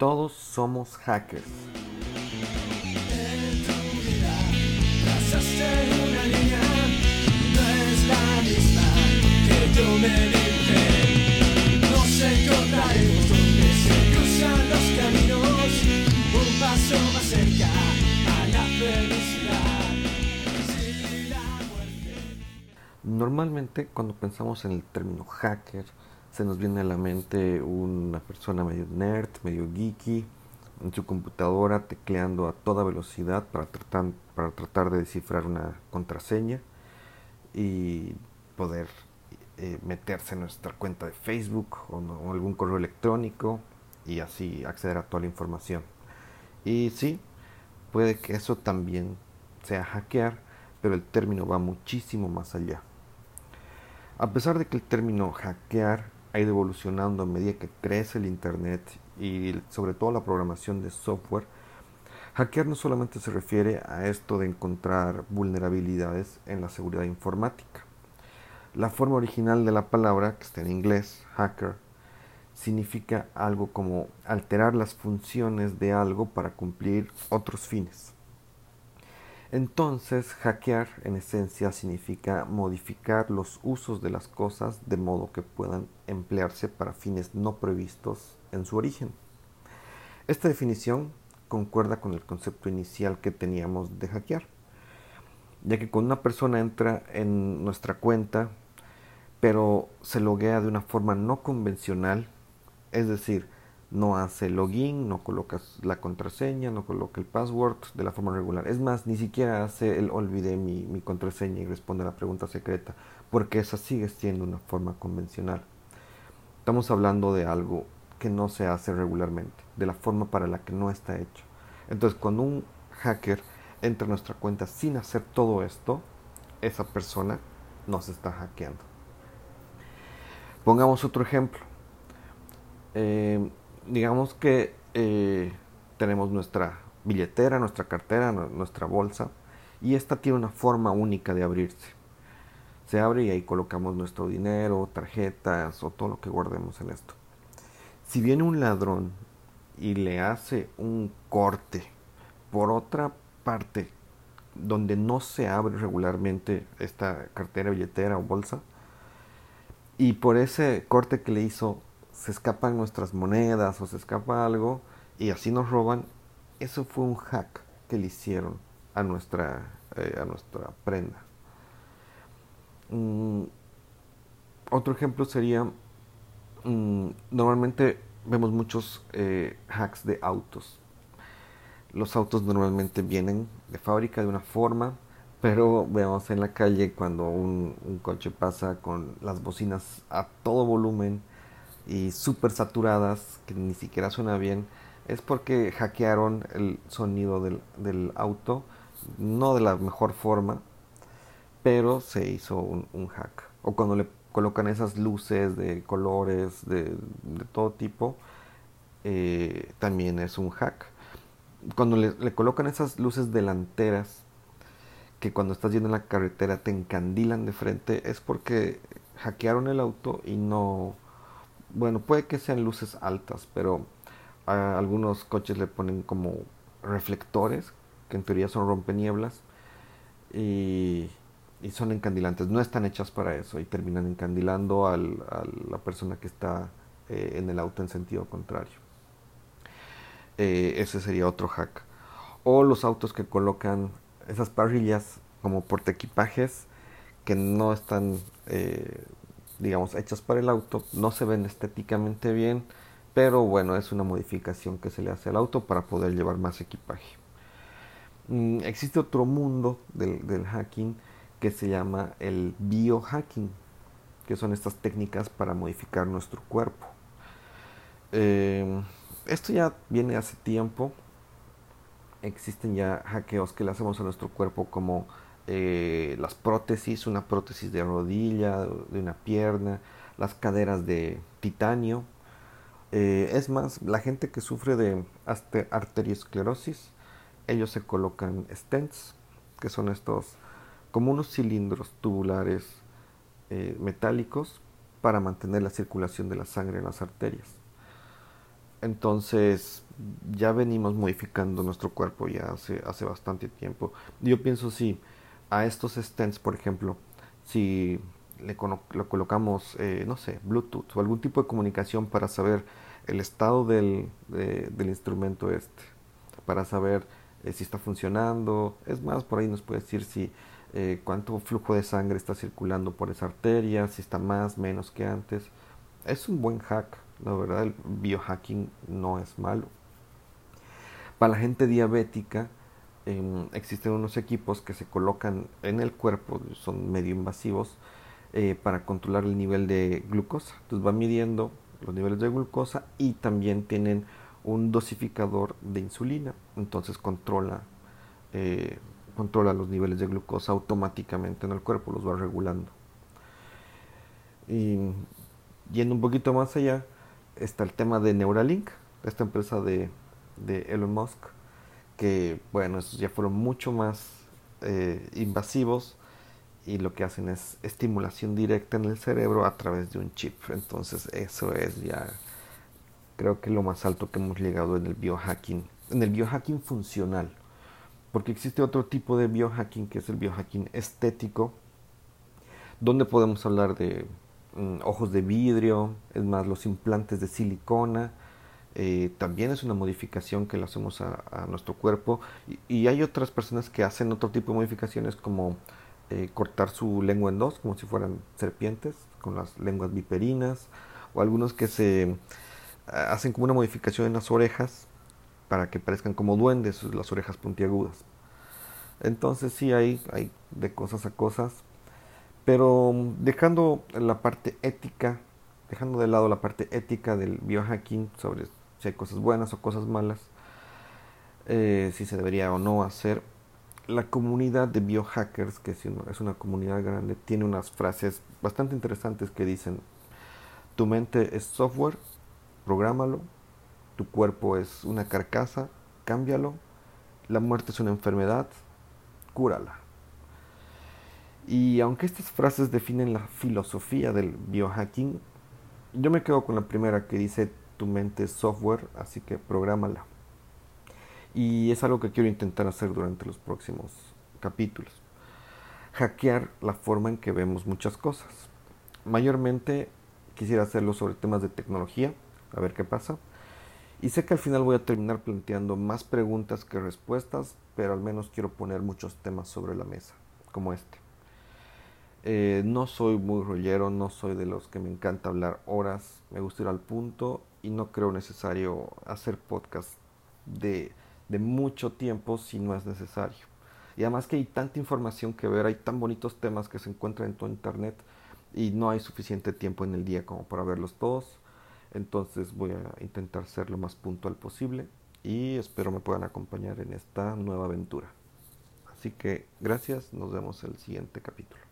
Todos somos hackers. Normalmente cuando pensamos en el término hacker, se nos viene a la mente una persona medio nerd, medio geeky, en su computadora tecleando a toda velocidad para tratar, para tratar de descifrar una contraseña y poder eh, meterse en nuestra cuenta de Facebook o, algún correo electrónico y así acceder a toda la información. Y sí, puede que eso también sea hackear, pero el término va muchísimo más allá. A pesar de que el término hackear ha ido evolucionando a medida que crece el Internet y sobre todo la programación de software, hackear no solamente se refiere a esto de encontrar vulnerabilidades en la seguridad informática. La forma original de la palabra, que está en inglés, hacker, significa algo como alterar las funciones de algo para cumplir otros fines. Entonces, hackear en esencia significa modificar los usos de las cosas de modo que puedan emplearse para fines no previstos en su origen. Esta definición concuerda con el concepto inicial que teníamos de hackear, ya que cuando una persona entra en nuestra cuenta, pero se loguea de una forma no convencional, es decir, no hace login, no coloca la contraseña, no coloca el password de la forma regular. Es más, ni siquiera hace el olvidé mi, contraseña y responde a la pregunta secreta, porque esa sigue siendo una forma convencional. Estamos hablando de algo que no se hace regularmente, de la forma para la que no está hecho. Entonces, cuando un hacker entra a nuestra cuenta sin hacer todo esto, esa persona nos está hackeando. Pongamos otro ejemplo. Eh, digamos que eh, tenemos nuestra billetera, nuestra cartera, nuestra bolsa y esta tiene una forma única de abrirse. Se abre y ahí colocamos nuestro dinero, tarjetas o todo lo que guardemos en esto. Si viene un ladrón y le hace un corte por otra parte donde no se abre regularmente esta cartera, billetera o bolsa, y por ese corte que le hizo se escapan nuestras monedas o se escapa algo y así nos roban, eso fue un hack que le hicieron a nuestra, eh, a nuestra prenda. Mm, otro ejemplo sería, mm, normalmente vemos muchos eh, hacks de autos. Los autos normalmente vienen de fábrica de una forma, pero vemos en la calle cuando un, un coche pasa con las bocinas a todo volumen, y súper saturadas, que ni siquiera suena bien, es porque hackearon el sonido del, auto, no de la mejor forma, pero se hizo un, hack. O cuando le colocan esas luces de colores de, todo tipo, eh, también es un hack. Cuando le, le, colocan esas luces delanteras, que cuando estás yendo en la carretera te encandilan de frente, es porque hackearon el auto y no bueno, puede que sean luces altas, pero a algunos coches le ponen como reflectores, que en teoría son rompenieblas, y, y son encandilantes. No están hechas para eso y terminan encandilando a la persona que está eh, en el auto en sentido contrario. Eh, ese sería otro hack. O los autos que colocan esas parrillas como portaequipajes que no están eh, digamos, hechas para el auto, no se ven estéticamente bien, pero bueno, es una modificación que se le hace al auto para poder llevar más equipaje. Mm, existe otro mundo del, hacking que se llama el biohacking, que son estas técnicas para modificar nuestro cuerpo. Eh, esto ya viene hace tiempo. Existen ya hackeos que le hacemos a nuestro cuerpo como eh, las prótesis, una prótesis de rodilla, de una pierna, las caderas de titanio. Eh, es más, la gente que sufre de arteriosclerosis, ellos se colocan stents, que son estos como unos cilindros tubulares eh, metálicos para mantener la circulación de la sangre en las arterias. Entonces ya venimos modificando nuestro cuerpo ya hace, hace bastante tiempo. Yo pienso si a estos stents, por ejemplo, si le, colocamos, eh, no sé, Bluetooth o algún tipo de comunicación para saber el estado del, del instrumento este, para saber eh, si está funcionando. Es más, por ahí nos puede decir si eh, cuánto flujo de sangre está circulando por esa arteria, si está más, menos que antes. Es un buen hack, la verdad, el biohacking no es malo. Para la gente diabética, em, existen unos equipos que se colocan en el cuerpo, son medio invasivos, eh, para controlar el nivel de glucosa. Entonces va midiendo los niveles de glucosa y también tienen un dosificador de insulina. Entonces controla, eh, controla los niveles de glucosa automáticamente en el cuerpo, los va regulando. Y yendo un poquito más allá, está el tema de Neuralink, esta empresa de, de Elon Musk, que bueno, esos ya fueron mucho más eh, invasivos y lo que hacen es estimulación directa en el cerebro a través de un chip. Entonces eso es ya creo que lo más alto que hemos llegado en el biohacking, en el biohacking funcional. Porque existe otro tipo de biohacking que es el biohacking estético, donde podemos hablar de mm, ojos de vidrio, es más, los implantes de silicona, eh, también es una modificación que le hacemos a, nuestro cuerpo. Y, hay otras personas que hacen otro tipo de modificaciones como eh, cortar su lengua en dos, como si fueran serpientes, con las lenguas viperinas, o algunos que se eh, hacen como una modificación en las orejas para que parezcan como duendes, las orejas puntiagudas. Entonces sí hay, hay de cosas a cosas, pero dejando la parte ética, dejando de lado la parte ética del biohacking sobre si hay cosas buenas o cosas malas, eh, si se debería o no hacer, la comunidad de biohackers, que es una comunidad grande, tiene unas frases bastante interesantes que dicen, tu mente es software, prográmalo, tu cuerpo es una carcasa, cámbialo, la muerte es una enfermedad, cúrala. Y aunque estas frases definen la filosofía del biohacking, yo me quedo con la primera que dice, tu mente es software, así que prográmala. Y es algo que quiero intentar hacer durante los próximos capítulos. Hackear la forma en que vemos muchas cosas. Mayormente quisiera hacerlo sobre temas de tecnología, a ver qué pasa. Y sé que al final voy a terminar planteando más preguntas que respuestas, pero al menos quiero poner muchos temas sobre la mesa, como este. Eh, no soy muy rollero, no soy de los que me encanta hablar horas, me gusta ir al punto y no creo necesario hacer podcast de de mucho tiempo si no es necesario. Y además que hay tanta información que ver, hay tan bonitos temas que se encuentran en tu internet y no hay suficiente tiempo en el día como para verlos todos. Entonces voy a intentar ser lo más puntual posible y espero me puedan acompañar en esta nueva aventura. Así que gracias, nos vemos en el siguiente capítulo.